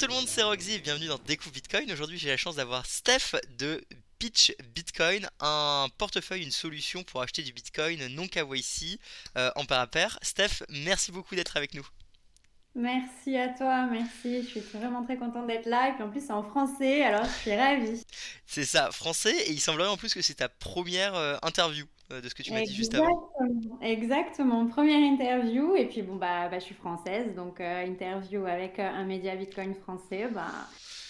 tout le monde, c'est Roxy bienvenue dans Découvre Bitcoin. Aujourd'hui, j'ai la chance d'avoir Steph de Pitch Bitcoin, un portefeuille, une solution pour acheter du Bitcoin non KYC euh, en pair à pair. Steph, merci beaucoup d'être avec nous. Merci à toi, merci. Je suis vraiment très contente d'être là. Et puis en plus, c'est en français, alors je suis ravie. C'est ça, français. Et il semblerait en plus que c'est ta première euh, interview euh, de ce que tu m'as dit juste avant. Exactement, première interview. Et puis bon, bah, bah je suis française, donc euh, interview avec un média Bitcoin français, bah,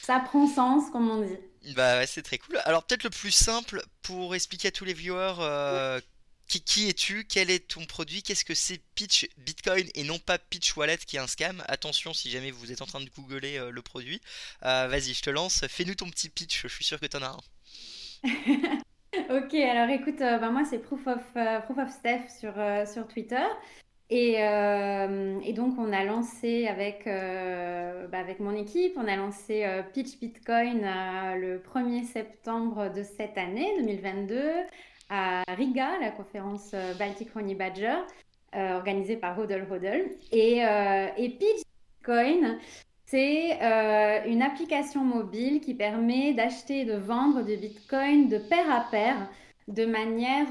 ça prend sens, comme on dit. Bah ouais, c'est très cool. Alors peut-être le plus simple pour expliquer à tous les viewers qui, es-tu? Quel est ton produit? Qu'est-ce que c'est Pitch Bitcoin et non pas Pitch Wallet qui est un scam? Attention si jamais vous êtes en train de googler euh, le produit. Euh, vas-y, je te lance. Fais-nous ton petit pitch. Je suis sûr que tu en as un. ok, alors écoute, euh, bah, moi c'est Proof of, Proof of Steph sur, sur Twitter. Et, donc, on a lancé avec, bah, avec mon équipe, on a lancé Pitch Bitcoin le 1er septembre de cette année, 2022 à Riga, la conférence euh, Baltic Honey Badger, euh, organisée par Hodl Hodl. Et, euh, et Bitcoin, c'est une application mobile qui permet d'acheter et de vendre du Bitcoin de pair à pair de manière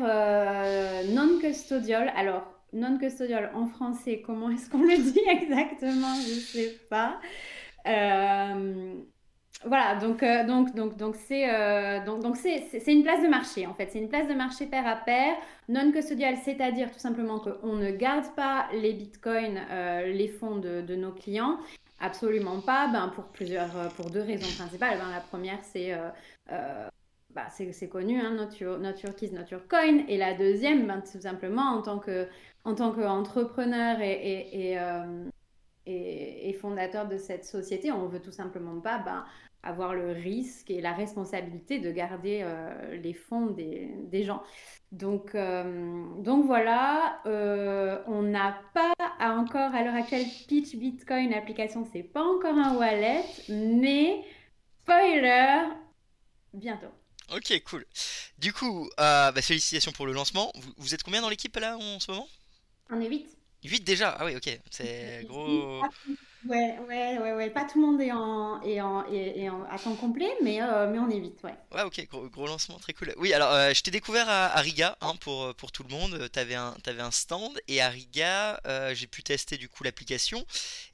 non custodial. Alors, non custodial en français, comment est-ce qu'on le dit exactement? Je ne sais pas. Voilà, donc euh, donc donc donc c'est euh, donc c'est c'est une place de marché en fait, c'est une place de marché pair à pair, non custodial, c'est-à-dire tout simplement qu'on ne garde pas les bitcoins, euh, les fonds de, de, nos clients, absolument pas, ben pour plusieurs pour deux raisons principales. Ben, la première c'est bah, c'est connu, hein, not, your, keys, not your coin. Et la deuxième, ben, tout simplement, en tant que en tant qu'entrepreneur et, et, et, et, fondateur de cette société, on veut tout simplement pas ben, avoir le risque et la responsabilité de garder euh, les fonds des, des gens. Donc, euh, donc voilà, euh, on n'a pas encore à l'heure actuelle Pitch Bitcoin application, c'est pas encore un wallet, mais spoiler, bientôt. Ok, cool. Du coup, bah, félicitations pour le lancement. Vous, vous êtes combien dans l'équipe là en ce moment? On est 8. 8 déjà? Ah oui, ok. C'est gros. Ouais, ouais, ouais, ouais. Pas tout le monde est en, est en, est, en à temps complet, mais, euh, mais on est vite, ouais. Ouais, ok, gros, lancement, très cool. Oui, alors euh, je t'ai découvert à, Riga hein, pour, euh, pour tout le monde. T'avais un, un stand et à Riga, j'ai pu tester du coup l'application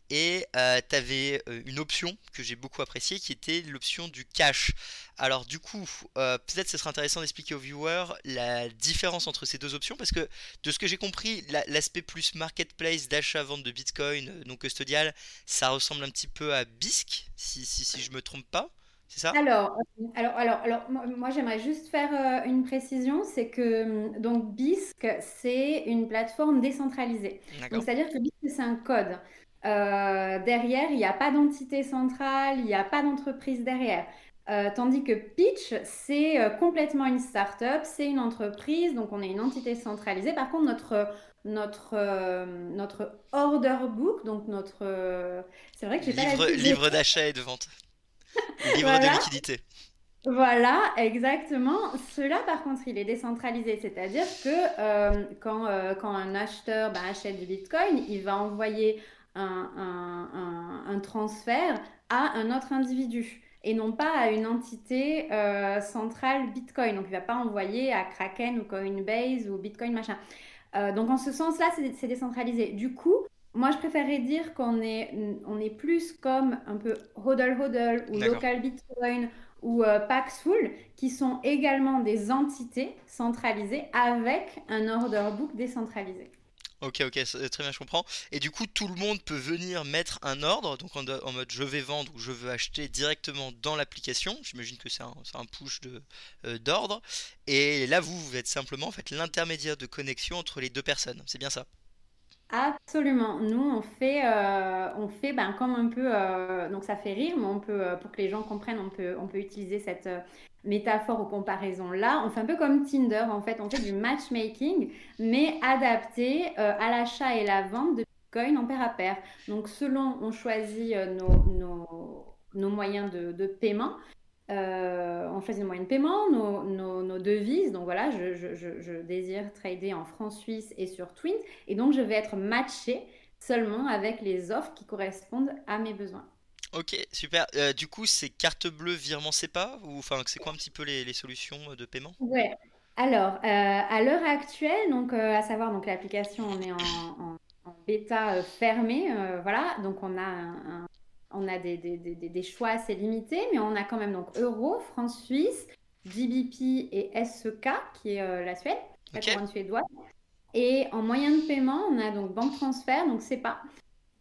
et euh, tu avais euh, une option que j'ai beaucoup appréciée qui était l'option du cash. Alors du coup, euh, peut-être ce serait intéressant d'expliquer aux viewers la différence entre ces deux options parce que de ce que j'ai compris, l'aspect plus marketplace d'achat-vente de Bitcoin non custodial, ça ressemble un petit peu à BISC, si, si, si je me trompe pas. C'est ça? Alors, alors, alors, alors, moi j'aimerais juste faire une précision, c'est que hum, donc BISC c'est une plateforme décentralisée. Donc c'est-à-dire que BISC c'est un code. Euh, derrière, il n'y a pas d'entité centrale, il n'y a pas d'entreprise derrière. Euh, tandis que Pitch, c'est euh, complètement une start-up, c'est une entreprise, donc on est une entité centralisée. Par contre, notre, notre, notre order book, donc notre. c'est vrai que j'ai livre, livre d'achat et de vente. livre de liquidité. Voilà, exactement. Cela, par contre, il est décentralisé, c'est-à-dire que quand, quand, un acheteur bah, achète du Bitcoin, il va envoyer un, transfert à un autre individu et non pas à une entité euh, centrale Bitcoin. Donc, il ne va pas envoyer à Kraken ou Coinbase ou Bitcoin machin. Euh, donc, en ce sens-là, c'est décentralisé. Du coup, moi, je préférerais dire qu'on est, on est plus comme un peu Hodl Hodl ou Local Bitcoin ou euh, Paxful, qui sont également des entités centralisées avec un order book décentralisé. Ok, ok, très bien, je comprends. Et du coup, tout le monde peut venir mettre un ordre, donc en, mode je vais vendre ou je veux acheter directement dans l'application. J'imagine que c'est un, push euh, d'ordre. Et là, vous, vous êtes simplement l'intermédiaire de connexion entre les deux personnes. C'est bien ça? Absolument. Nous, on fait, euh, on fait ben, comme un peu, euh, donc ça fait rire, mais on peut, pour que les gens comprennent, on peut, on peut utiliser cette, métaphore ou comparaison là, on fait un peu comme Tinder, en fait, on fait du matchmaking, mais adapté euh, à l'achat et la vente de Bitcoin en pair à pair. Donc, selon, on choisit euh, nos, moyens de, paiement. Euh, on choisit nos moyens de paiement, nos, devises. Donc voilà, je, désire trader en francs suisses et sur Twint. Et donc, je vais être matché seulement avec les offres qui correspondent à mes besoins. Ok, super. Euh, du coup, c'est carte bleue, virement SEPA ou enfin, c'est quoi un petit peu les, les solutions de paiement? Ouais. Alors, euh, à l'heure actuelle, donc euh, à savoir donc l'application, on est en, en- en bêta euh, fermée, euh, voilà. Donc on a un, un- on a des, des, des, des- des choix assez limités, mais on a quand même donc euro, franc suisse, GBP et SEK qui est euh, la Suède, la couronne suédoise. Et en moyen de paiement, on a donc banque transfert, donc SEPA.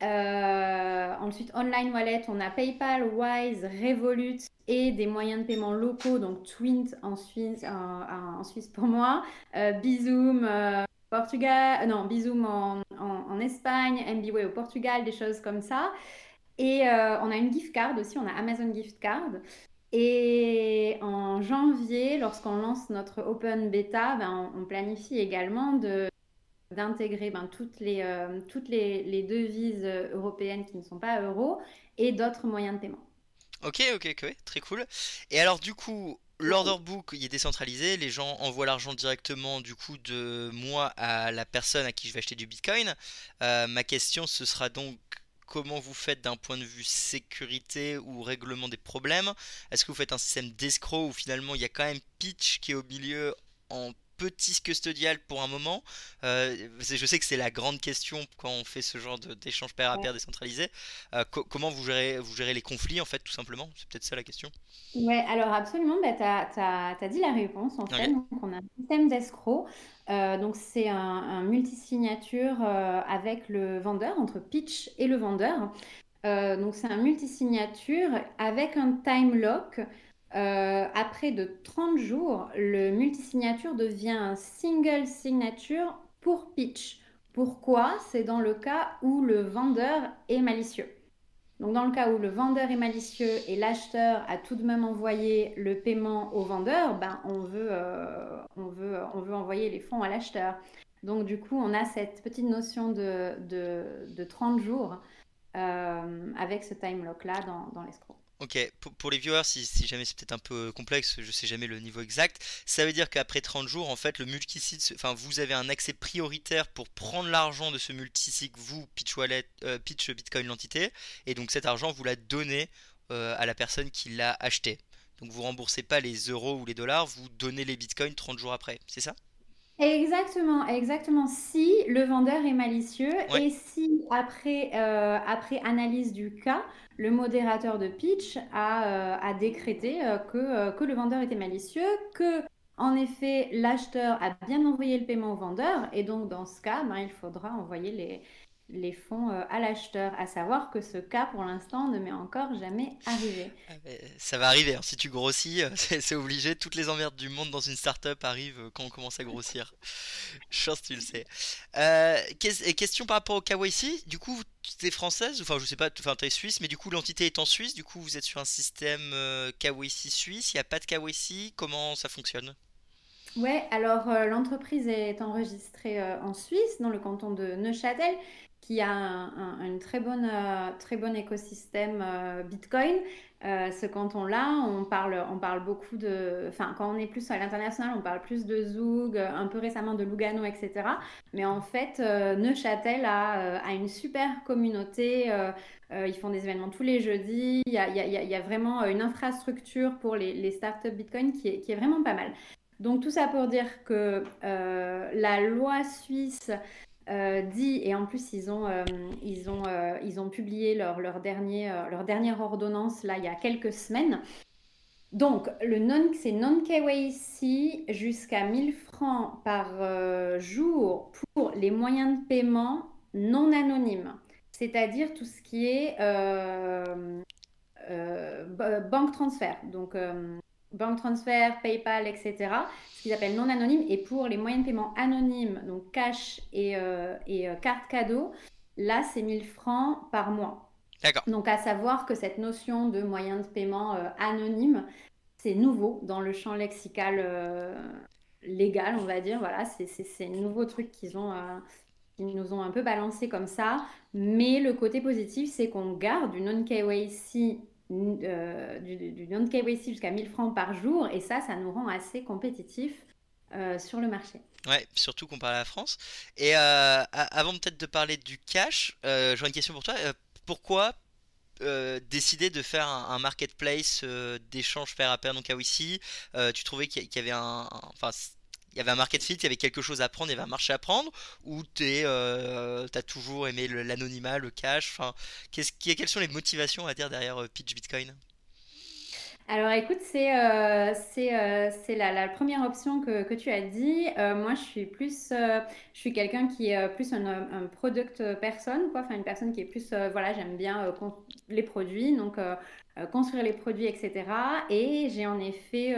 Euh, ensuite, online wallet, on a PayPal, Wise, Revolut et des moyens de paiement locaux, donc Twint en Suisse, en, en pour moi, euh, euh, Portugal, euh, non, Bizum en, en, Espagne, MBWay au Portugal, des choses comme ça. Et euh, on a une gift card aussi, on a Amazon Gift Card. Et en janvier, lorsqu'on lance notre open beta, ben, on planifie également de d'intégrer ben, toutes les, euh, toutes les, devises euh, européennes qui ne sont pas euros et d'autres moyens de paiement. Ok, ok, ok, très cool. Et alors du coup, l'order book il est décentralisé, les gens envoient l'argent directement du coup de moi à la personne à qui je vais acheter du Bitcoin. Euh, ma question ce sera donc comment vous faites d'un point de vue sécurité ou règlement des problèmes? Est-ce que vous faites un système d'escroc où finalement il y a quand même Pitch qui est au milieu en petit custodial pour un moment? Euh, je sais que c'est la grande question quand on fait ce genre d'échange pair à pair décentralisé. Euh, co- comment vous gérez, vous gérez les conflits en fait, tout simplement? C'est peut-être ça la question. Ouais, alors absolument, bah, tu as, dit la réponse en fait. Donc, on a un système d'escroc. Euh, donc, c'est un, un multisignature avec le vendeur, entre pitch et le vendeur. Donc, c'est un multisignature avec un time lock. Euh, après de 30 jours, le multisignature devient single signature pour pitch. Pourquoi? C'est dans le cas où le vendeur est malicieux. Donc, dans le cas où le vendeur est malicieux et l'acheteur a tout de même envoyé le paiement au vendeur, ben, on veut, euh, on veut, on veut envoyer les fonds à l'acheteur. Donc, du coup, on a cette petite notion de, de, de 30 jours euh, avec ce time lock-là dans, dans l'escroc. Ok, pour, les viewers, si, jamais c'est peut-être un peu complexe, je sais jamais le niveau exact, ça veut dire qu'après 30 jours, en fait, le multisite, enfin, vous avez un accès prioritaire pour prendre l'argent de ce multisite, vous, Pitch euh, Pitch Bitcoin l'entité, et donc cet argent, vous la donnez euh, à la personne qui l'a acheté. Donc vous remboursez pas les euros ou les dollars, vous donnez les bitcoins 30 jours après, c'est ça? Exactement, exactement. Si le vendeur est malicieux et si après, euh, après analyse du cas, le modérateur de pitch a, euh, a décrété euh, que, euh, que le vendeur était malicieux, que en effet l'acheteur a bien envoyé le paiement au vendeur et donc dans ce cas, ben, il faudra envoyer les, les fonds euh, à l'acheteur. À savoir que ce cas pour l'instant ne m'est encore jamais arrivé. Ah, mais ça va arriver, hein, si tu grossis, euh, c'est obligé, toutes les emmerdes du monde dans une startup arrivent euh, quand on commence à grossir. Que tu le sais. Euh, question par rapport au KYC, du coup, tu es française, enfin je sais pas, enfin tu es suisse, mais du coup l'entité est en Suisse, du coup vous êtes sur un système euh, KYC suisse, il n'y a pas de KYC, comment ça fonctionne? Ouais, alors euh, l'entreprise est enregistrée euh, en Suisse, dans le canton de Neuchâtel, qui a un, un- une très bonne, euh, très bon écosystème euh, Bitcoin. Euh, ce canton-là, on parle, on parle beaucoup de... Enfin, quand on est plus à l'international, on parle plus de Zug, euh, un peu récemment de Lugano, etc. Mais en fait, Neuchâtel a, a une super communauté. ils font des événements tous les jeudis. Il y a, y a- y a- vraiment une infrastructure pour les, startups Bitcoin qui est, qui est vraiment pas mal. Donc tout ça pour dire que la loi suisse euh, dit, et en plus ils ont, euh, ils ont, euh, ils ont publié leur, leur dernier, leur dernière ordonnance là il y a quelques semaines. Donc le non, c'est non KYC jusqu'à 1000 francs par jour pour les moyens de paiement non anonymes, c'est-à-dire tout ce qui est ba- banque transfert. Donc, banque transfert, PayPal, etc. Ce qu'ils appellent non anonyme. Et pour les moyens de paiement anonymes, donc cash et, euh, et euh, carte cadeau, là, c'est 1000 francs par mois. D'accord. Donc, à savoir que cette notion de moyen de paiement euh, anonyme, c'est nouveau dans le champ lexical euh, légal, on va dire. Voilà, c'est un nouveau truc qu'ils ont, qu'ils nous ont un peu balancé comme ça. Mais le côté positif, c'est qu'on garde du non-KYC, euh, du, non-KYC jusqu'à 1000 francs par jour. Et ça, ça nous rend assez compétitifs euh, sur le marché. Ouais, surtout comparé à la France. Et euh, avant peut-être de parler du cash, euh, j'aurais une question pour toi. Euh, pourquoi décidé de faire un, marketplace d'échange pair à pair, donc à tu trouvais qu'il y avait un, il y avait un market fit, il y avait quelque chose à prendre, il y avait un marché à prendre, ou tu as toujours aimé l'anonymat, le cash, enfin, qu'est-ce, quelles sont les motivations à dire derrière Pitch Bitcoin? Alors écoute, c'est euh, c'est euh, la, première option que, que tu as dit. Euh, moi, je suis plus, je suis quelqu'un qui est plus un, product personne, quoi. Enfin, une personne qui est plus, voilà, j'aime bien les produits, donc construire les produits, etc. Et j'ai en effet,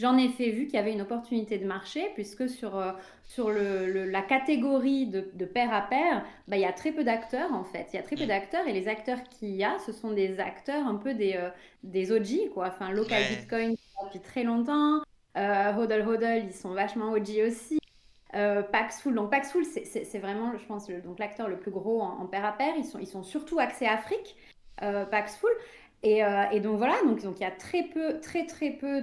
j'en ai fait vu qu'il y avait une opportunité de marché, puisque sur sur le, la catégorie de, de, pair à pair, bah, il y a très peu d'acteurs en fait. Il y a très peu mm. d'acteurs et les acteurs qu'il y a, ce sont des acteurs un peu des, euh, des OG, quoi. Enfin, Local Bitcoin depuis très longtemps. Euh, Hodl Hodl, ils sont vachement OG aussi. Euh, Paxful, donc Paxful, c'est vraiment, je pense, donc l'acteur le plus gros en, pair à pair. Ils sont, ils sont surtout axés Afrique, euh, Paxful. Et, et, donc voilà, donc, il y a très peu, très très peu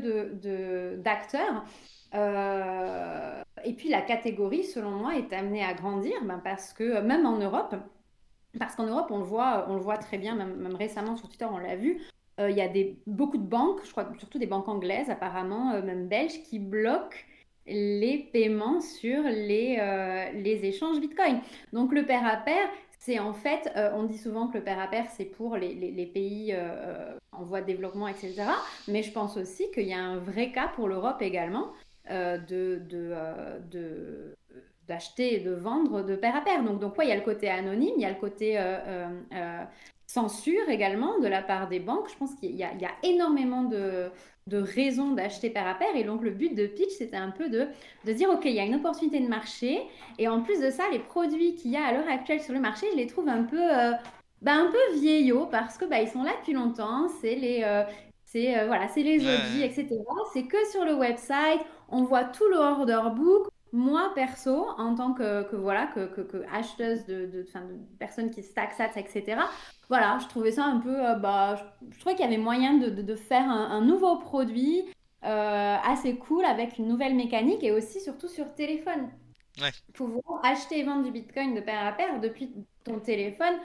d'acteurs. De, euh, et puis la catégorie, selon moi, est amenée à grandir ben, parce que même en Europe, parce qu'en Europe, on le voit, on le voit très bien, même, récemment sur Twitter, on l'a vu, euh, il y a des, beaucoup de banques, je crois surtout des banques anglaises apparemment, euh, même belges, qui bloquent les paiements sur les, les échanges Bitcoin. Donc le pair à pair, c'est en fait, on dit souvent que le pair à pair, c'est pour les, les, les pays en voie de développement, etc. Mais je pense aussi qu'il y a un vrai cas pour l'Europe également. Euh, de, euh, d'acheter et de vendre de pair à pair. Donc, donc ouais, il y a le côté anonyme, il y a le côté euh, censure également de la part des banques. Je pense qu'il y, a, énormément de, de raisons d'acheter pair à pair. Et donc, le but de Pitch, c'était un peu de, de dire, OK, il y a une opportunité de marché. Et en plus de ça, les produits qu'il y a à l'heure actuelle sur le marché, je les trouve un peu... Bah, un peu vieillots parce que bah, ils sont là depuis longtemps. C'est les, c'est voilà, c'est les audits, etc. C'est que sur le website on voit tout le order book. Moi, perso, en tant que, voilà, que, que, acheteuse de, de, de, personnes qui stack sats, etc., voilà, je trouvais ça un peu, euh, bah, je, trouvais qu'il y avait moyen de, faire un, nouveau produit euh, assez cool avec une nouvelle mécanique et aussi surtout sur téléphone. Ouais. Pouvoir acheter et vendre du Bitcoin de pair à pair depuis ton téléphone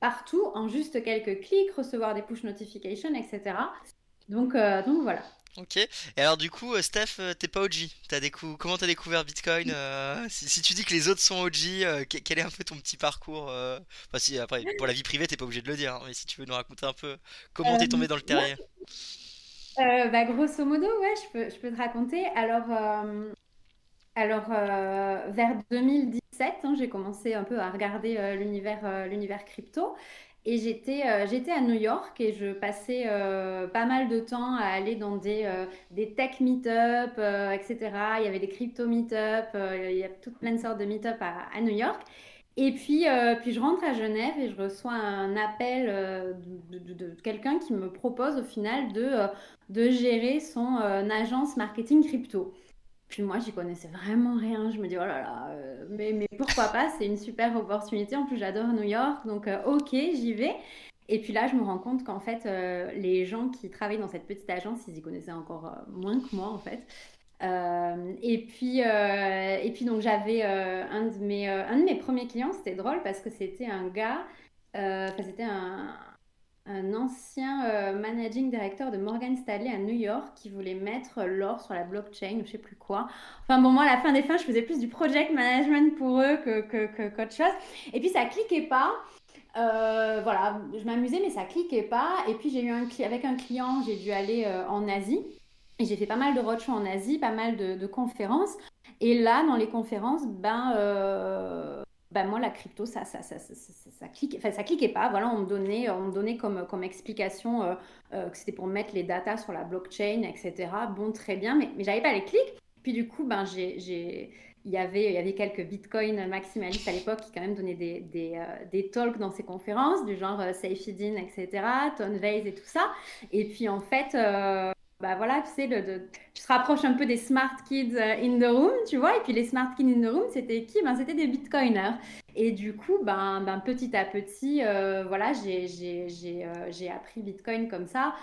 partout en juste quelques clics, recevoir des push notifications, etc. Donc, euh, donc voilà. Ok. Et alors du coup, euh, Steph, euh, t'es pas OG. As décou... Comment t'as découvert Bitcoin euh, si, tu dis que les autres sont OG, quel est un peu ton petit parcours Enfin, si après pour la vie privée, t'es pas obligé de le dire, hein, mais si tu veux nous raconter un peu comment t'es tombé dans le terrier. bah, grosso modo, ouais, je peux, je peux te raconter. Alors, alors vers 2017, hein, j'ai commencé un peu à regarder l'univers, l'univers crypto. Et j'étais euh, j'étais à New York et je passais euh, pas mal de temps à aller dans des, euh, des tech meet-up, etc. Il y avait des crypto meet-up, il y a toutes plein de sortes de meet-up à, New York. Et puis, puis je rentre à Genève et je reçois un appel de, de, de quelqu'un qui me propose au final de, de gérer son agence marketing crypto. Puis moi, j'y connaissais vraiment rien. Je me dis, oh là là, euh, mais, mais pourquoi pas? C'est une super opportunité. En plus, j'adore New York. Donc, euh, ok, j'y vais. Et puis là, je me rends compte qu'en fait, euh, les gens qui travaillent dans cette petite agence, ils y connaissaient encore moins que moi, en fait. et puis, et puis donc j'avais un de mes, un de mes premiers clients. C'était drôle parce que c'était un gars. C'était un un ancien euh, managing director de Morgan Stanley à New York qui voulait mettre l'or sur la blockchain ou je sais plus quoi. Enfin bon, moi à la fin des fins, je faisais plus du project management pour eux que, que, qu'autre chose. Et puis ça cliquait pas. Euh, voilà, je m'amusais mais ça cliquait pas. Et puis j'ai eu un avec un client, j'ai dû aller euh, en Asie. Et j'ai fait pas mal de roadshows en Asie, pas mal de conférences. Et là, dans les conférences, ben, bah, moi la crypto ça ça, ça, ça, ça, clique, enfin, ça cliquait pas. Voilà on me donnait on me donnait comme comme explication euh, euh, que c'était pour mettre les datas sur la blockchain etc bon très bien mais mais j'avais pas les clics. Puis du coup ben j'ai il y avait il y avait quelques bitcoins maximalistes à l'époque qui quand même donnaient des des, euh, des talks dans ces conférences du genre Saifedean etc Tonvase et tout ça. Et puis en fait bah voilà, tu sais, le, tu te rapproches un peu des smart kids euh, in the room, tu vois, et puis les smart kids in the room, c'était qui? Ben, C'était des bitcoiners. Et du coup, ben, ben petit à petit, euh, voilà, j'ai euh, appris bitcoin comme ça.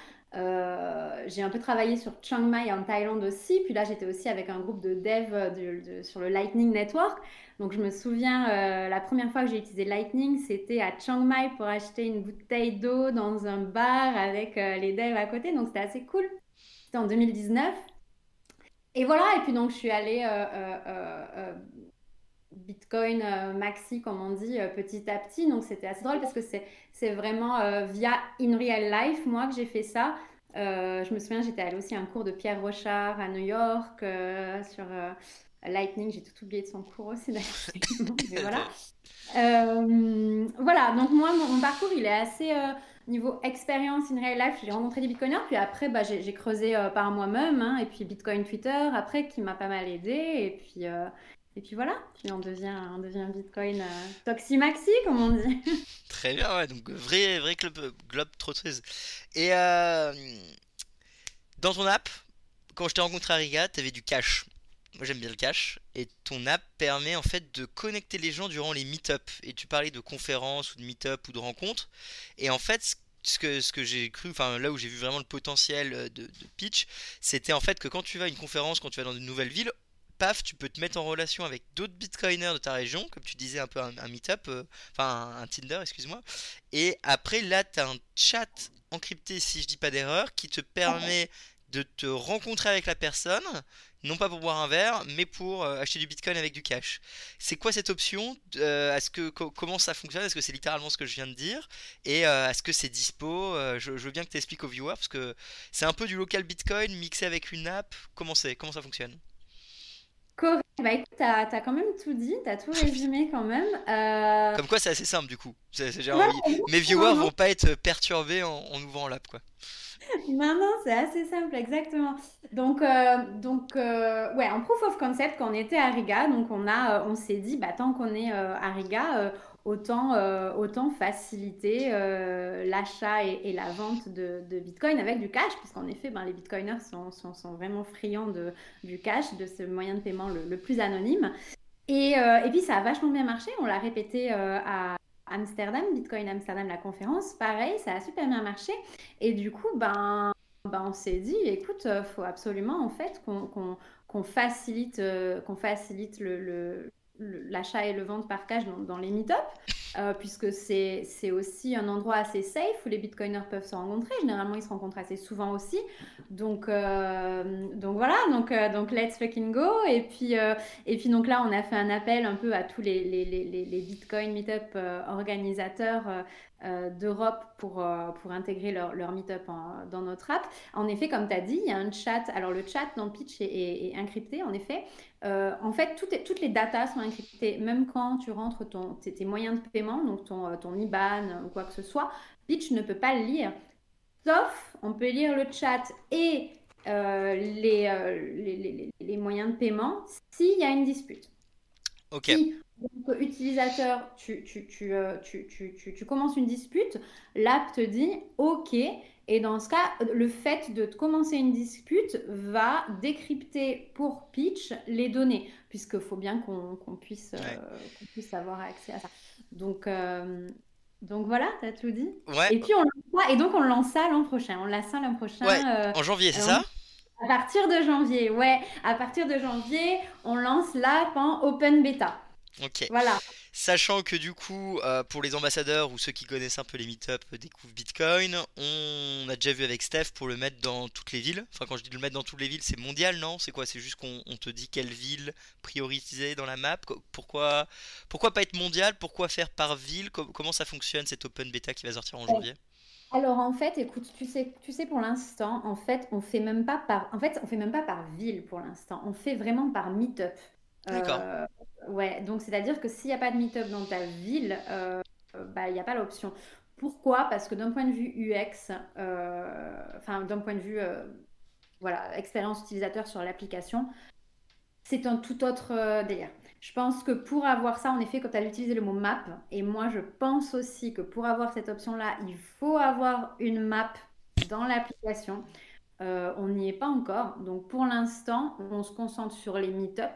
j'ai un peu travaillé sur Chiang Mai en Thaïlande aussi. Puis là, j'étais aussi avec un groupe de dev sur le Lightning Network. Donc, je me souviens, la première fois que j'ai utilisé Lightning, c'était à Chiang Mai pour acheter une bouteille d'eau dans un bar avec les devs à côté. Donc, c'était assez cool. C'était en 2019. Et voilà, et puis donc je suis allée euh, euh, euh, Bitcoin maxi, comme on dit, petit à petit. Donc c'était assez drôle parce que c'est vraiment via In Real Life, moi, que j'ai fait ça. je me souviens, j'étais allée aussi à un cours de Pierre Rochard à New York sur Lightning. J'ai tout oublié de son cours aussi d'ailleurs. voilà. voilà, donc moi, mon, parcours, il est assez niveau expérience in real life, j'ai rencontré des bitcoiners. Puis après, bah, j'ai creusé euh, par moi-même. Hein, et puis Bitcoin Twitter, après, qui m'a pas mal aidé. Et puis, euh, et puis voilà. Puis on devient, on devient Bitcoin euh, toximaxi, comme on dit. Très bien, ouais. Donc, vrai, vrai club, globe trotteuse. Et dans ton app, quand je t'ai rencontré à Riga, tu avais du cash. Moi j'aime bien le cash. Et ton app permet en fait de connecter les gens durant les meet-up. Et tu parlais de conférences ou de meet-up ou de rencontres. Et en fait, ce que, ce que j'ai cru, enfin là où j'ai vu vraiment le potentiel euh, de, pitch, c'était en fait que quand tu vas à une conférence, quand tu vas dans une nouvelle ville, paf, tu peux te mettre en relation avec d'autres bitcoiners de ta région, comme tu disais un peu un, meet-up, euh, enfin un, Tinder, excuse-moi. Et après là, tu as un chat encrypté, si je dis pas d'erreur, qui te permet de te rencontrer avec la personne, non pas pour boire un verre, mais pour euh, acheter du Bitcoin avec du cash. C'est quoi cette option? Euh, Est-ce que comment ça fonctionne? Est-ce que c'est littéralement ce que je viens de dire? Et euh, est-ce que c'est dispo? Je, veux bien que tu expliques aux viewers parce que c'est un peu du local Bitcoin mixé avec une app. Comment c'est? Comment ça fonctionne? Correct. Bah écoute, t'as as quand même tout dit, t'as tout résumé quand même. Comme quoi, c'est assez simple du coup. Mes viewers vont pas être perturbés en, en ouvrant l'app quoi. Non, non, c'est assez simple, exactement. Donc, euh, donc euh, ouais, en proof of concept, quand on était à Riga, donc on a, euh, on s'est dit, bah, tant qu'on est à Riga, autant, autant faciliter l'achat et, la vente de, Bitcoin avec du cash, puisqu'en effet, ben, les Bitcoiners sont, vraiment friands du cash, de ce moyen de paiement le, plus anonyme. Et, et, puis ça a vachement bien marché, on l'a répété à, Amsterdam, Bitcoin Amsterdam, la conférence, pareil, ça a super bien marché. Et du coup, ben, ben on s'est dit, écoute, euh, faut absolument euh, qu'on facilite le, l'achat et le vente par cash dans, dans les meet-up, euh, puisque c'est aussi un endroit assez safe où les bitcoiners peuvent se rencontrer. Généralement, ils se rencontrent assez souvent aussi. Donc, euh, donc voilà, donc, euh, donc let's fucking go. Et puis, et puis donc là, on a fait un appel un peu à tous les, les, les, les bitcoin meet-up organisateurs euh, d'Europe pour, euh, pour intégrer leur, leur meet-up dans notre app. En effet, comme tu as dit, il y a un chat. Alors, le chat dans Pitch est, encrypté, en effet. Euh, en fait, toutes, toutes les datas sont encryptées, même quand tu rentres ton, tes, moyens de paiement, donc ton, ton IBAN ou quoi que ce soit. Pitch ne peut pas le lire. Sauf, on peut lire le chat et les, les, les, moyens de paiement s'il y a une dispute. Ok. Donc, utilisateur, tu, tu, tu, euh, tu, tu, commences une dispute, l'app te dit OK. Et dans ce cas, le fait de commencer une dispute va décrypter pour pitch les données, puisqu'il faut bien qu'on puisse, euh, puisse avoir accès à ça. Donc, euh, donc voilà, tu as tout dit. Et puis on et donc on lance ça l'an prochain. On lance ça l'an prochain. en janvier, c'est ça? À partir de janvier, ouais. À partir de janvier, on lance l'app en open beta. Ok. Voilà. Sachant que du coup, euh, pour les ambassadeurs ou ceux qui connaissent un peu les meet-up euh, découvrent Bitcoin, on a déjà vu avec Steph pour le mettre dans toutes les villes. Enfin, quand je dis le mettre dans toutes les villes, c'est mondial, non? C'est quoi? C'est juste qu'on te dit quelle ville prioriser dans la map? Pourquoi, pourquoi pas être mondial? Pourquoi faire par ville? Comment ça fonctionne cette open beta qui va sortir en janvier? Alors en fait, écoute, tu sais, tu sais pour l'instant, en fait, on fait même pas par, en fait, on fait même pas par ville pour l'instant. On fait vraiment par meet-up. D'accord. Euh, ouais, donc c'est-à-dire que s'il n'y a pas de meet-up dans ta ville, euh, bah, il n'y a pas l'option. Pourquoi? Parce que d'un point de vue UX, euh, enfin d'un point de vue voilà, expérience utilisateur sur l'application, c'est un tout autre délire. Je pense que pour avoir ça, en effet, quand tu as utilisé le mot map, et moi je pense aussi que pour avoir cette option-là, il faut avoir une map dans l'application. on n'y est pas encore. Donc pour l'instant, on se concentre sur les meet-up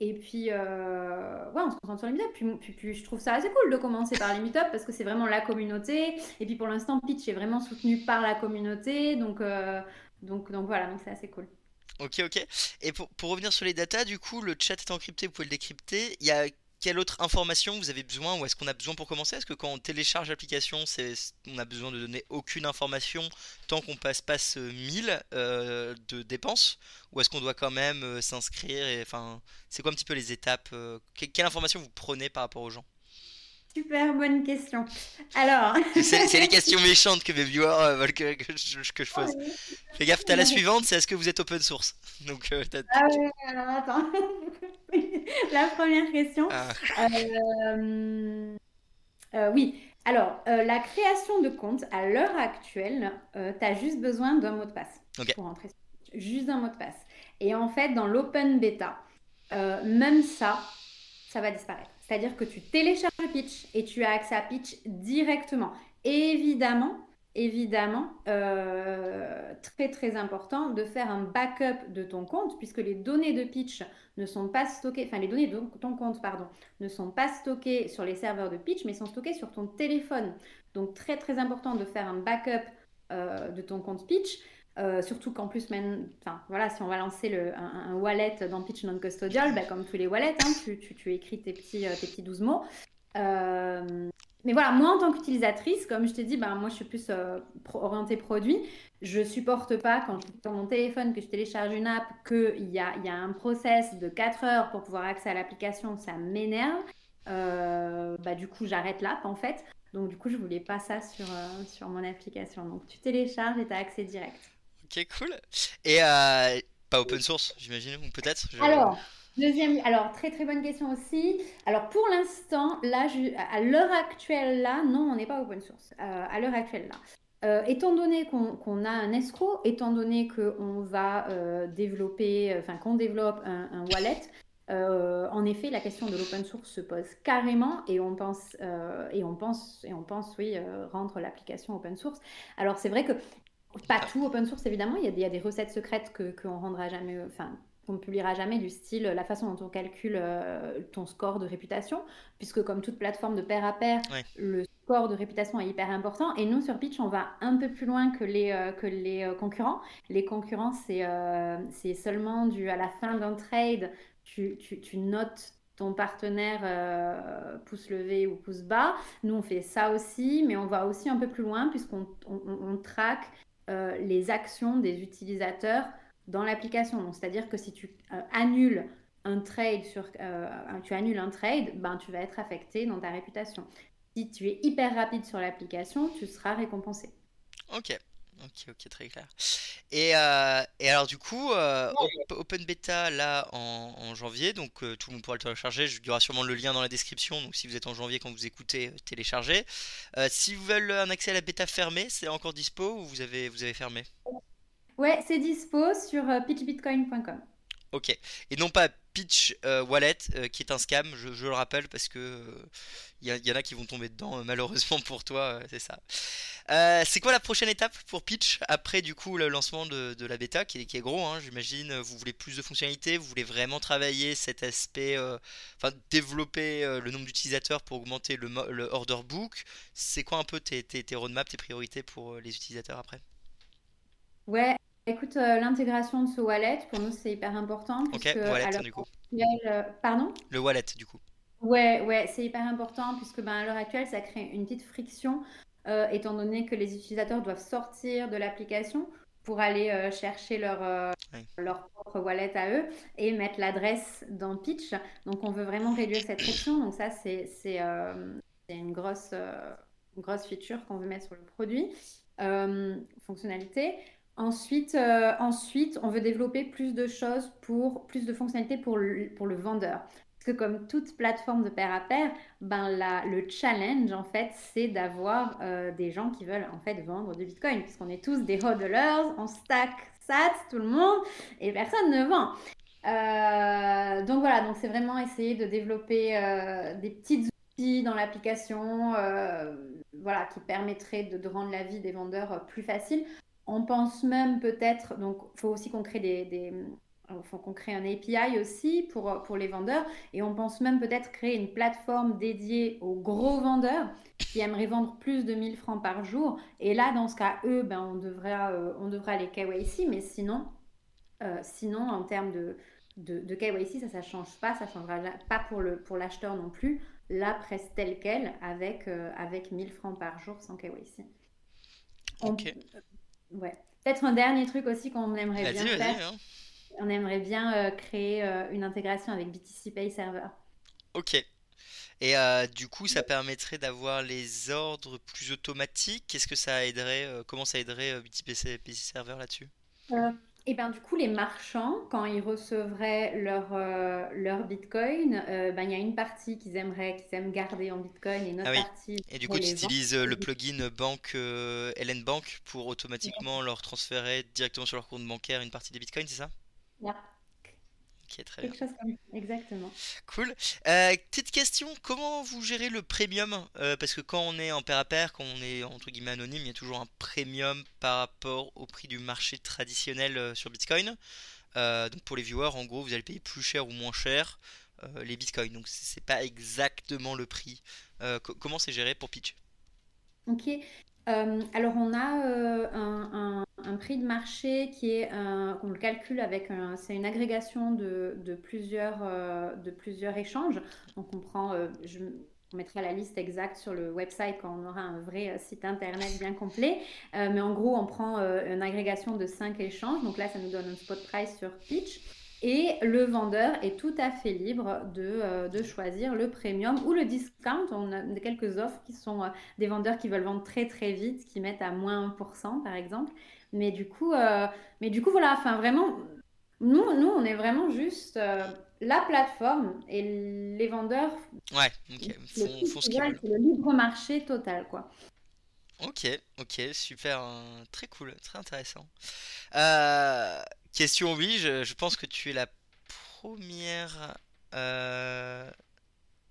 Et puis, euh, on se concentre sur les meetups. Puis, puis, je trouve ça assez cool de commencer par les meetups parce que c'est vraiment la communauté. Et puis pour l'instant, Pitch est vraiment soutenu par la communauté. Donc, euh, donc, donc voilà, donc c'est assez cool. Ok, ok. Et pour, pour revenir sur les datas, du coup, le chat est encrypté, vous pouvez le décrypter. Il y a quelle autre information vous avez besoin ou est-ce qu'on a besoin pour commencer? Est-ce que quand on télécharge l'application, on a besoin de donner aucune information tant qu'on passe pas ce 1000 euh, de dépenses? Ou est-ce qu'on doit quand même euh, s'inscrire enfin, C'est quoi un petit peu les étapes euh, Quelle information vous prenez par rapport aux gens? Super bonne question. Alors. c'est les questions méchantes que mes viewers veulent que, je, que je pose. Fais gaffe, t'as la suivante, c'est est-ce que vous êtes open source? Donc, Ah ouais, alors attends. la première question. Ah. Euh, euh, oui. Alors, euh, la création de compte, à l'heure actuelle, tu as juste besoin d'un mot de passe pour. Juste d'un mot de passe. Et en fait, dans l'open beta, même ça, ça va disparaître. C'est-à-dire que tu télécharges Pitch et tu as accès à Pitch directement. évidemment, évidemment euh, très très important de faire un backup de ton compte puisque les données de pitch ne sont pas stockées, enfin les données de ton compte pardon, ne sont pas stockées sur les serveurs de pitch mais sont stockées sur ton téléphone. Donc très très important de faire un backup euh, de ton compte pitch. Euh, surtout qu'en plus, même, voilà, si on va lancer un, wallet dans Pitch Non Custodial, bah, comme tous les wallets, hein, tu, écris tes petits, tes petits 12 mots. Euh, mais voilà, moi en tant qu'utilisatrice, comme je t'ai dit, ben, moi je suis plus euh, orientée produit. Je supporte pas quand je suis sur mon téléphone que je télécharge une app qu'il y a, y a un process de 4 heures pour pouvoir accéder à l'application, ça m'énerve. Euh, bah, du coup, j'arrête l'app en fait. Donc, du coup, je voulais pas ça sur, sur mon application. Donc, tu télécharges et tu as accès direct. Ok, cool. Et pas open source, j'imagine, ou peut-être Alors, Deuxième, alors très très bonne question aussi. Alors pour l'instant, là, à l'heure actuelle, là, non, on n'est pas open source. Euh, à l'heure actuelle, là. Euh, étant donné qu'on a un escroc, étant donné qu'on va euh, développer, enfin qu'on développe un, wallet, en effet, la question de l'open source se pose carrément et on pense, et on pense, et on pense, oui, rendre l'application open source. Alors c'est vrai que pas tout open source évidemment, il y a des, il y a des recettes secrètes que qu'on rendra jamais, enfin qu'on ne publiera jamais du style la façon dont on calcule euh, ton score de réputation, puisque comme toute plateforme de pair à pair, le score de réputation est hyper important. Et nous, sur Pitch, on va un peu plus loin que les, euh, que les euh, concurrents. Les concurrents, c'est c'est seulement du, à la fin d'un trade, tu, tu, tu notes ton partenaire pouce levé ou pouce bas. Nous, on fait ça aussi, mais on va aussi un peu plus loin puisqu'on on, on traque les actions des utilisateurs dans l'application. c'est-à-dire que si tu euh, annules un trade euh, tu annules un trade, ben tu vas être affecté dans ta réputation. Si tu es hyper rapide sur l'application, tu seras récompensé. Ok. Ok, ok, très clair. Et, euh, et alors du coup, Open Beta là en, janvier, donc tout le monde pourra le télécharger. Il y aura sûrement le lien dans la description, donc si vous êtes en janvier quand vous écoutez, téléchargez. si vous voulez un accès à la bêta fermée, c'est encore dispo ou vous avez, vous avez fermé? Ouais, c'est dispo sur euh, pitchbitcoin.com. Ok. Et non pas Pitch euh, Wallet, euh, qui est un scam, je, le rappelle, parce que il y, en a qui vont tomber dedans, malheureusement pour toi, c'est ça. c'est quoi la prochaine étape pour Pitch après du coup le lancement de, la bêta qui est, gros hein, j'imagine vous voulez plus de fonctionnalités vous voulez vraiment travailler cet aspect enfin développer le nombre d'utilisateurs pour augmenter le, le, order book c'est quoi un peu tes, tes, tes roadmaps tes priorités pour les utilisateurs après? Ouais, Écoute, euh, l'intégration de ce wallet, pour nous, c'est hyper important. Ok, wallet, du coup. Euh, pardon? Le wallet, du coup. Ouais, ouais, c'est hyper important puisque ben, à l'heure actuelle, ça crée une petite friction, euh, étant donné que les utilisateurs doivent sortir de l'application pour aller chercher leur, leur propre wallet à eux et mettre l'adresse dans Pitch. Donc, on veut vraiment réduire cette friction. Donc, ça, c'est une grosse, grosse feature qu'on veut mettre sur le produit. fonctionnalité. Ensuite, euh, ensuite, on veut développer plus de choses pour plus de fonctionnalités pour le, pour le vendeur. Parce que comme toute plateforme de pair à pair, ben la, le challenge en fait, c'est d'avoir euh, des gens qui veulent en fait vendre du Bitcoin, puisqu'on est tous des hodlers, on stack SAT, tout le monde, et personne ne vend. Euh, donc voilà, donc c'est vraiment essayer de développer des petits outils dans l'application, voilà, qui permettraient de, rendre la vie des vendeurs plus facile. On pense même peut-être, donc il faut aussi qu'on crée des, faut qu'on crée un API aussi pour, pour les vendeurs. Et on pense même peut-être créer une plateforme dédiée aux gros vendeurs qui aimeraient vendre plus de 1000 francs par jour. Et là, dans ce cas, eux, ben, on, devra, euh, on devra les KYC. Mais sinon, euh, sinon en termes de, de, de KYC, ça ne change pas. Ça ne changera pas pour l'acheteur pour non plus. La presse telle qu'elle avec, euh, avec 1000 francs par jour sans KYC. ok. Ouais. Peut-être un dernier truc aussi qu'on aimerait bien faire. Hein on aimerait bien euh, créer euh, une intégration avec BTC Pay Server. Ok. Et euh, du coup, ça permettrait d'avoir les ordres plus automatiques. Qu'est-ce que ça aiderait Comment ça aiderait BTC Pay Server là-dessus? Et bien du coup, les marchands, quand ils recevraient leur, leur Bitcoin, ben, il y a une partie qu'ils aimeraient, qu'ils aiment garder en Bitcoin et une autre ah partie. Et du coup, tu utilises le plugin banque LN Bank pour automatiquement leur transférer directement sur leur compte bancaire une partie des Bitcoins, c'est ça? Yeah. Ok, très Quelque chose comme exactement. Cool. Euh, petite question, comment vous gérez le premium euh, Parce que quand on est en pair à pair, quand on est entre guillemets anonyme, il y a toujours un premium par rapport au prix du marché traditionnel euh, sur Bitcoin. donc pour les viewers, en gros, vous allez payer plus cher ou moins cher les Bitcoins. Donc c'est pas exactement le prix. comment c'est géré pour Pitch? Ok. Alors on a un un prix de marché qui est qu'on le calcule avec c'est une agrégation de, plusieurs euh, de plusieurs échanges. Donc on prend, euh, je mettrai la liste exacte sur le website quand on aura un vrai euh, site internet bien complet. mais en gros, on prend une agrégation de cinq échanges. Donc là, ça nous donne un spot price sur Pitch. Et le vendeur est tout à fait libre de, de, choisir le premium ou le discount. On a quelques offres qui sont des vendeurs qui veulent vendre très très vite, qui mettent à moins 1% par exemple. Mais du coup, euh, mais du coup voilà, enfin vraiment, nous, nous, on est vraiment juste euh, la plateforme et les vendeurs. Ouais, ok. Font, font ce qu'ils veulent. C'est le libre marché total, quoi. Ok, ok, super, hein, très cool, très intéressant. Euh, question oui, je, pense que tu es la première.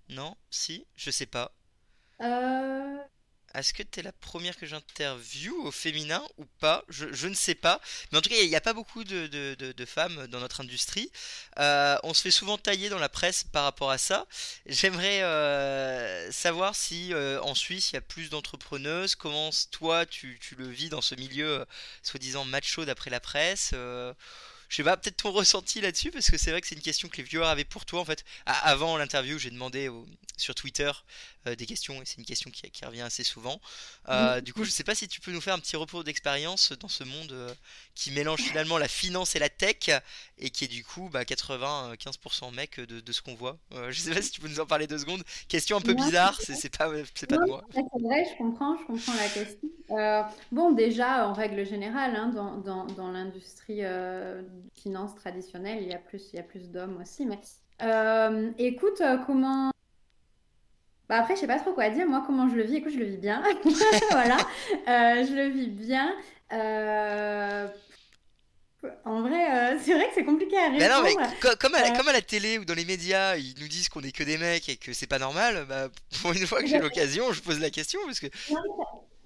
Non, si, je sais pas. Euh, est-ce que tu es la première que j'interviewe au féminin ou pas? Je, ne sais pas. Mais en tout cas, il n'y a, pas beaucoup de, femmes dans notre industrie. Euh, on se fait souvent tailler dans la presse par rapport à ça. J'aimerais euh, savoir si euh, en Suisse, il y a plus d'entrepreneuses. Comment toi, tu, le vis dans ce milieu soi-disant macho d'après la presse? Je sais pas, peut-être ton ressenti là-dessus, parce que c'est vrai que c'est une question que les viewers avaient pour toi en fait. avant l'interview, j'ai demandé sur Twitter des questions, et c'est une question qui, revient assez souvent. Euh, du coup, je sais pas si tu peux nous faire un petit repos d'expérience dans ce monde euh, qui mélange finalement la finance et la tech, et qui est du coup bah, 95% mec de, ce qu'on voit. je sais pas si tu peux nous en parler deux secondes. Question un peu bizarre, c'est pas, pas de moi. C'est vrai, je comprends, je comprends la question. bon, déjà, en règle générale, hein, dans, dans, dans l'industrie finance traditionnelle, il y a plus, il y a plus d'hommes aussi. Mais euh, écoute, euh, comment. Bah après, je sais pas trop quoi dire. Moi, comment je le vis? Écoute, je le vis bien. voilà. Euh, je le vis bien. En vrai, c'est vrai que c'est compliqué à répondre. non, mais comme, à, comme à la télé ou dans les médias, ils nous disent qu'on est que des mecs et que c'est pas normal, bah, pour une fois que j'ai l'occasion, je pose la question parce que.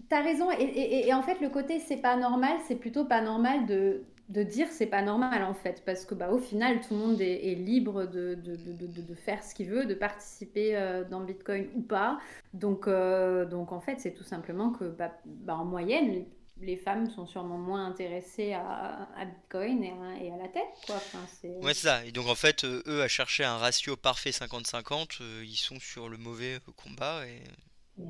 T'as raison. Et, et, et, en fait, le côté c'est pas normal, c'est plutôt pas normal de, de dire c'est pas normal en fait, parce que bah, au final tout le monde est, libre de, de, de, faire ce qu'il veut, de participer euh, dans Bitcoin ou pas. Donc, euh, donc en fait c'est tout simplement que bah, bah, en moyenne les femmes sont sûrement moins intéressées à, Bitcoin et à, la tech. Quoi. Enfin, ouais, c'est ça. Et donc, en fait, euh, eux, à chercher un ratio parfait 50-50, ils sont sur le mauvais combat.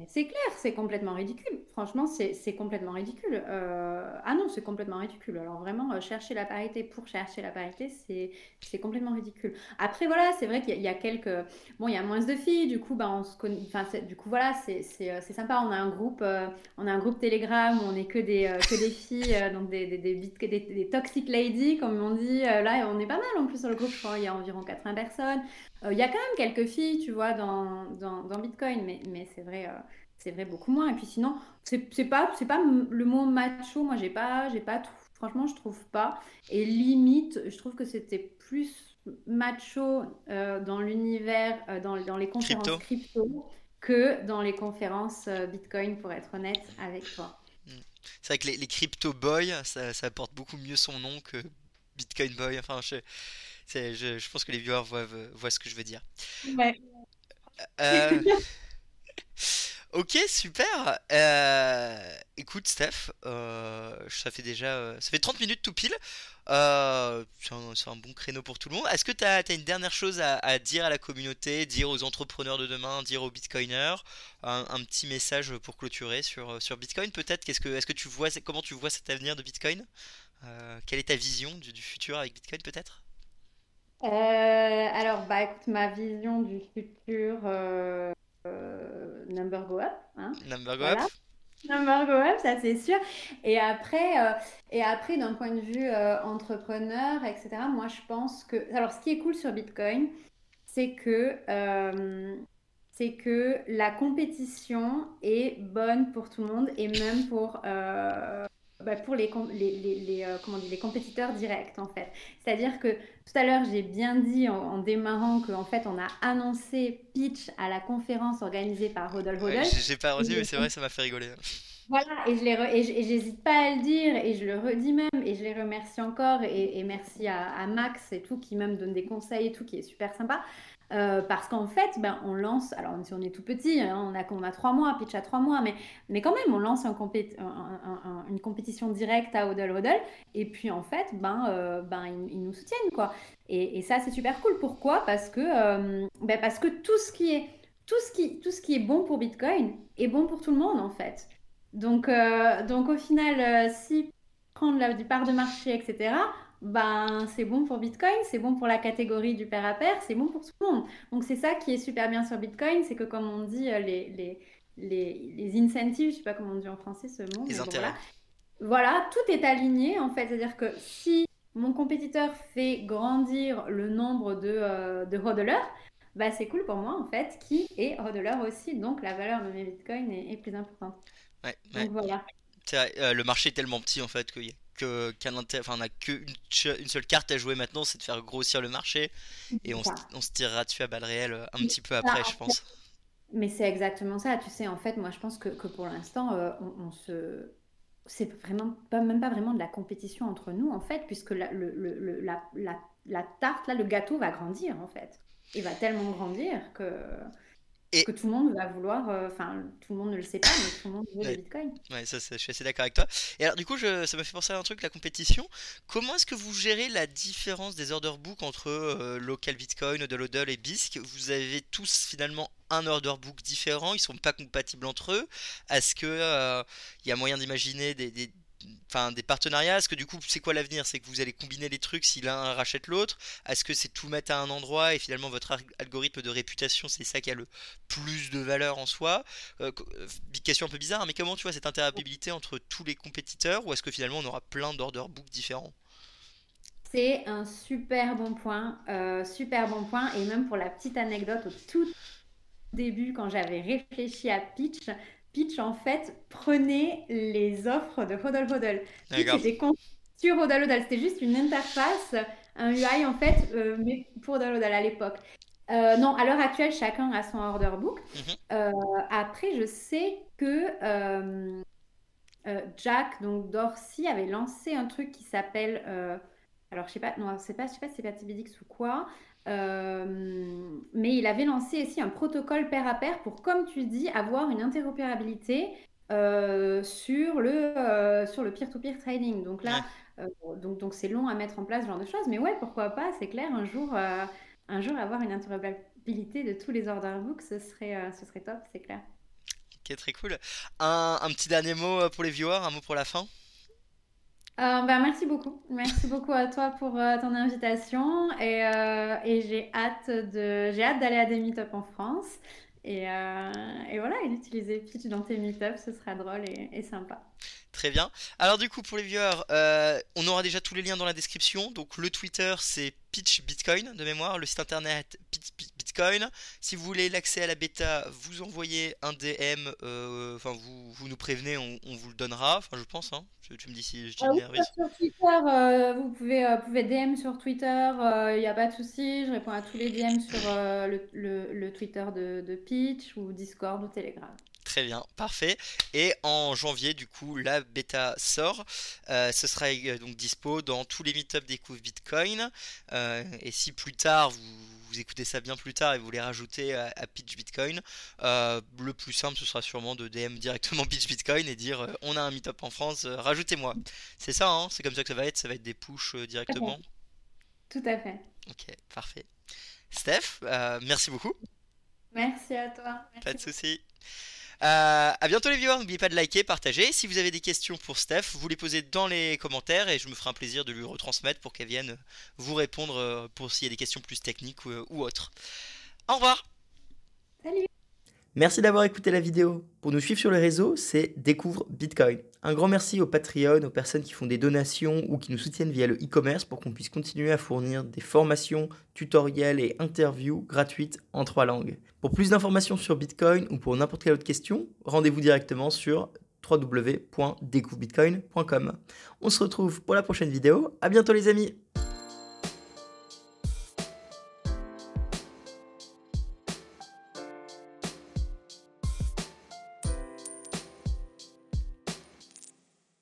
C'est clair, c'est complètement ridicule. Franchement, c'est complètement ridicule. Euh, ah non, c'est complètement ridicule. Alors vraiment, euh, chercher la parité pour chercher la parité, c'est complètement ridicule. Après, voilà, c'est vrai qu'il y, a quelques... Bon, il y a moins de filles, du coup, bah, on se connaît... Du coup, voilà, c'est euh, sympa. On a un groupe, on a un groupe Telegram où on n'est que des, que des filles, donc des, des, des, des, des toxic ladies, comme on dit. là, on est pas mal en plus sur le groupe, je crois. Il y a environ 80 personnes. Il y a quand même quelques filles, tu vois, dans, dans, dans Bitcoin, mais, mais c'est vrai c'est vrai beaucoup moins. Et puis sinon, c'est pas, c'est pas le mot macho. Moi, j'ai pas, j'ai pas, franchement, je trouve pas. Et limite, je trouve que c'était plus macho euh, dans l'univers, euh, dans, dans, les conférences crypto. que dans les conférences euh, Bitcoin, pour être honnête avec toi. Hmm. C'est vrai que les, les crypto boys, ça, ça, porte beaucoup mieux son nom que Bitcoin Boy. Enfin, je, je, je pense que les viewers voient, voient ce que je veux dire. Ouais. Euh, Ok, super. Euh, écoute, Steph, euh, ça fait déjà, ça fait 30 minutes tout pile. C'est un, un bon créneau pour tout le monde. Est-ce que tu as, une dernière chose à, à dire à la communauté, dire aux entrepreneurs de demain, dire aux bitcoiners, un, un petit message pour clôturer sur, sur Bitcoin peut-être? Qu'est-ce que, est-ce que tu vois, comment tu vois cet avenir de Bitcoin? Quelle est ta vision du, du futur avec Bitcoin peut-être? Euh, alors, bah, écoute, ma vision du futur, euh, euh, number go up, hein, Number go up? Number go up, ça c'est sûr. Et après, euh, et après d'un point de vue entrepreneur, etc., moi je pense que... Alors, ce qui est cool sur Bitcoin, c'est que, c'est que la compétition est bonne pour tout le monde et même pour, bah, pour les, les, les, les, euh, comment on dit, les compétiteurs directs en fait. C'est-à-dire que tout à l'heure j'ai bien dit en, en démarrant qu'en fait on a annoncé Pitch à la conférence organisée par Hodl Ouais, Hodl. j'ai pas reçu, mais c'est vrai, ça m'a fait rigoler. voilà, et je j'hésite pas à le dire, et je le redis même, et je les remercie encore, et, et merci à, à Max et tout, qui même donne des conseils et tout, qui est super sympa. Euh, parce qu'en fait, ben, on lance, alors si on est tout petit, hein, on a, on a trois mois, pitch à trois mois, mais, mais quand même, on lance une compétition directe à Hodl Hodl, et puis en fait, ben, euh, ben, ils, nous soutiennent, quoi. Et, ça, c'est super cool. Pourquoi? Parce que, euh, ben, parce que tout ce qui est, tout ce qui, tout ce qui est bon pour Bitcoin est bon pour tout le monde, en fait. Donc, donc au final, si prendre la, du part de marché, etc., ben, c'est bon pour Bitcoin, c'est bon pour la catégorie du pair à pair, c'est bon pour tout le monde. Donc c'est ça qui est super bien sur Bitcoin, c'est que comme on dit, euh, les, les, les, les incentives, je sais pas comment on dit en français ce mot, Les mais bon intérêts. voilà, voilà, tout est aligné en fait. C'est-à-dire que si mon compétiteur fait grandir le nombre de, euh, de hodlers, bah c'est cool pour moi en fait, qui est hodler aussi, donc la valeur de mes bitcoins est, est plus importante. Ouais, ouais. Donc voilà, euh, le marché est tellement petit en fait qu'il y a que qu'un intérêt, enfin on a qu'une une seule carte à jouer maintenant, c'est de faire grossir le marché et on se, ça. on se tirera dessus à balles réelles euh, un petit peu après, je pense. mais c'est exactement ça. Tu sais, en fait, moi je pense que, que pour l'instant, euh, on, on se... c'est vraiment pas, même pas vraiment de la compétition entre nous en fait, puisque la, le, le- le- la, la, la tarte, là, le gâteau va grandir en fait. Il va tellement grandir que, Et que tout le monde va vouloir, euh, enfin, tout le monde ne le sait pas, mais tout le monde veut des ouais, bitcoins. ouais, ça, ça, je suis assez d'accord avec toi. Et alors du coup, je, ça m'a fait penser à un truc, la compétition. Comment est-ce que vous gérez la différence des order book entre euh, Local Bitcoin, Hodl et BISC? Vous avez tous finalement un order book différent, ils sont pas compatibles entre eux. Est-ce que euh, il y a moyen d'imaginer des, des, enfin, des partenariats? Est-ce que du coup, c'est quoi l'avenir? C'est que vous allez combiner les trucs si l'un rachète l'autre? Est-ce que c'est tout mettre à un endroit et finalement votre algorithme de réputation, c'est ça qui a le plus de valeur en soi? Euh, euh, question un peu bizarre, mais comment tu vois cette interopérabilité entre tous les compétiteurs ou est-ce que finalement on aura plein d'order book différents? C'est un super bon point, euh, super bon point. Et même pour la petite anecdote, au tout début, quand j'avais réfléchi à Pitch, Pitch en fait prenait les offres de Hodl Hodl. Pitch était sur Hodl Hodl. C'était juste une interface, un UI en fait, euh, mais pour Hodl Hodl à l'époque. Euh, non, à l'heure actuelle, chacun a son order book. Mhm. Euh, après, je sais que Jack, donc Dorsey, avait lancé un truc qui s'appelle, alors je sais pas, non, pas, je sais pas si c'est pas TBDX ou quoi, euh, mais il avait lancé aussi un protocole pair à pair pour, comme tu dis, avoir une interopérabilité euh, sur le, euh, sur le peer-to-peer trading. Donc là, donc donc c'est long à mettre en place ce genre de choses, mais ouais, pourquoi pas, c'est clair, un jour, un jour avoir une interopérabilité de tous les order books, ce serait, ce serait top, c'est clair. Ok, très cool. Un, un petit dernier mot pour les viewers, un mot pour la fin? Euh, bah, merci beaucoup. Merci beaucoup à toi pour euh, ton invitation et, euh, et j'ai hâte de, j'ai hâte d'aller à des meet-up en France et, voilà, et d'utiliser Pitch dans tes meet-up, ce sera drôle et, sympa. Très bien. Alors du coup, pour les viewers, on aura déjà tous les liens dans la description. Donc le Twitter, c'est Pitch Bitcoin de mémoire. Le site internet, Pitch Bitcoin. Si vous voulez l'accès à la bêta, vous envoyez un DM. euh, Enfin, vous, vous nous prévenez, on, on vous le donnera. Enfin, je pense. Hein. Tu, tu me dis si je dis oui, sur sur Twitter, euh, vous pouvez, euh, pouvez DM sur Twitter, il n'y a pas de souci, je réponds à tous les DM sur le, le- le Twitter de, de Pitch ou Discord ou Telegram. Très bien, parfait. Et en janvier, du coup, la bêta sort. Euh, ce sera donc dispo dans tous les meetups Découvre Bitcoin. Euh, et si plus tard, vous, écoutez ça bien plus tard et vous voulez rajouter à, Pitch Bitcoin, le plus simple, ce sera sûrement de DM directement Pitch Bitcoin et dire on a un meetup en France, rajoutez-moi. C'est ça, hein c'est comme ça que ça va être. Ça va être des push directement. Tout à fait. Ok, parfait. Steph, merci beaucoup. Merci à toi. Pas de soucis. Euh, à bientôt les viewers, n'oubliez pas de liker, partager. Si vous avez des questions pour Steph, vous les posez dans les commentaires et je me ferai un plaisir de lui retransmettre pour qu'elle vienne vous répondre euh, pour s'il y a des questions plus techniques ou, euh, ou autres. Au revoir Salut Merci d'avoir écouté la vidéo. Pour nous suivre sur les réseaux, c'est Découvre Bitcoin. Un grand merci aux Patreon, aux personnes qui font des donations ou qui nous soutiennent via le e-commerce pour qu'on puisse continuer à fournir des formations, tutoriels et interviews gratuites en trois langues. Pour plus d'informations sur Bitcoin ou pour n'importe quelle autre question, rendez-vous directement sur www.découvrebitcoin.com. On se retrouve pour la prochaine vidéo. À bientôt les amis.